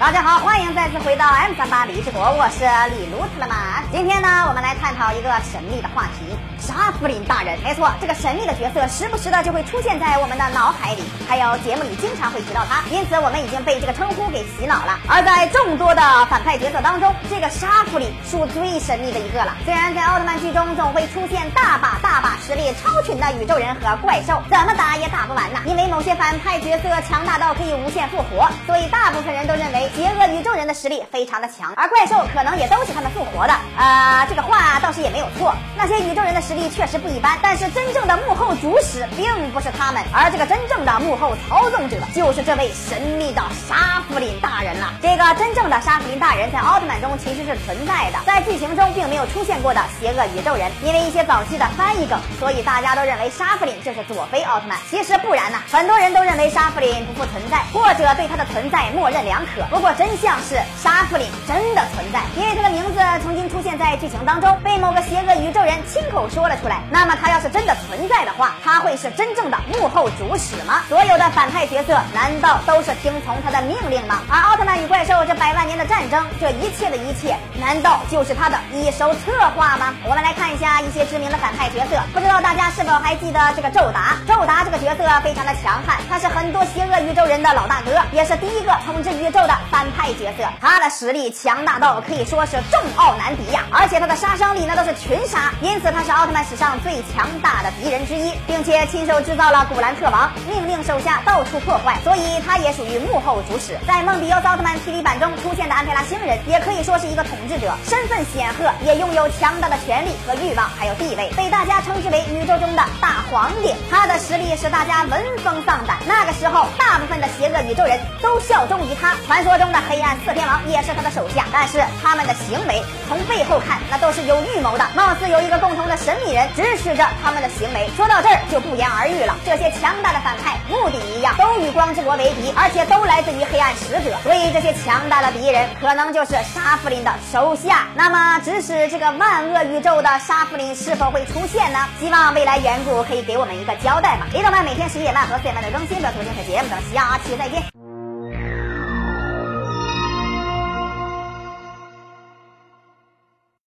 大家好，欢迎再次回到 M 三八李志国，我是李卢特曼。今天呢，我们来探讨一个神秘的话题——沙弗林大人。没错，这个神秘的角色时不时的就会出现在我们的脑海里，还有节目里经常会提到他，因此我们已经被这个称呼给洗脑了。而在众多的反派角色当中，这个沙弗林属最神秘的一个了。虽然在奥特曼剧中总会出现大把大把实力超群的宇宙人和怪兽，怎么打也打不完呐。因为某些反派角色强大到可以无限复活，所以大部分人都认为邪恶宇宙人的实力非常的强，而怪兽可能也都是他们复活的。啊，这个话倒是也没有错。那些宇宙人的实力确实不一般，但是真正的幕后主使并不是他们，而这个真正的幕后操纵者就是这位神秘的沙弗林大人了。这个真正的沙弗林大人在奥特曼中其实是存在的，在剧情中并没有出现过的邪恶宇宙人，因为一些早期的翻译梗，所以大家都认为沙弗林就是佐菲奥特曼。其实不然呐，很多人都认为沙弗林不复存在，或者对他的存在默认两可。不不过真相是沙弗林真的存在，因为他的名字曾经出现在剧情当中，被某个邪恶宇宙人亲口说了出来。那么他要是真的存在的话，他会是真正的幕后主使吗？所有的反派角色难道都是听从他的命令吗？而奥特曼与怪兽这百万年的战争，这一切的一切，难道就是他的一手策划吗？我们来看一下一些知名的反派角色，不知道大家是否还记得这个宙达？宙达这个角色非常的强悍，他是很多邪恶宇宙人的老大哥，也是第一个统治宇宙的反派角色。他的实力强大到可以说是众奥难敌呀，而且他的杀伤力那都是群杀，因此他是奥特曼史上最强大的敌人之一，并且亲手制造了古兰特王，命令手下到处破坏，所以他也属于幕后主使。在梦比优斯奥特曼 TV 版中出现的安培拉星人，也可以说是一个统治者，身份显赫，也拥有强大的权力和欲望，还有地位，被大家称之为宇宙中的大皇帝。他的实力使大家闻风丧胆。那个时候，大部分的邪恶宇宙人都效忠于他。传说中的黑暗四天王也是他的手下，但是他们的行为从背后看，那都是有预谋的。貌似有一个共同的神秘人指使着他们的行为。说到这儿就不言而喻了。这些强大的反派目的一样，都与光之国为敌，而且都来自于黑暗使者。所以这些强大的敌人可能就是沙弗林的手下。那么，指使这个万恶宇宙的沙弗林是否会出现呢？希望未来远古可以给我们一个交代吧。雷德曼每天十一点半和四点半的更新，不要错过精彩节目。咱们下期再见。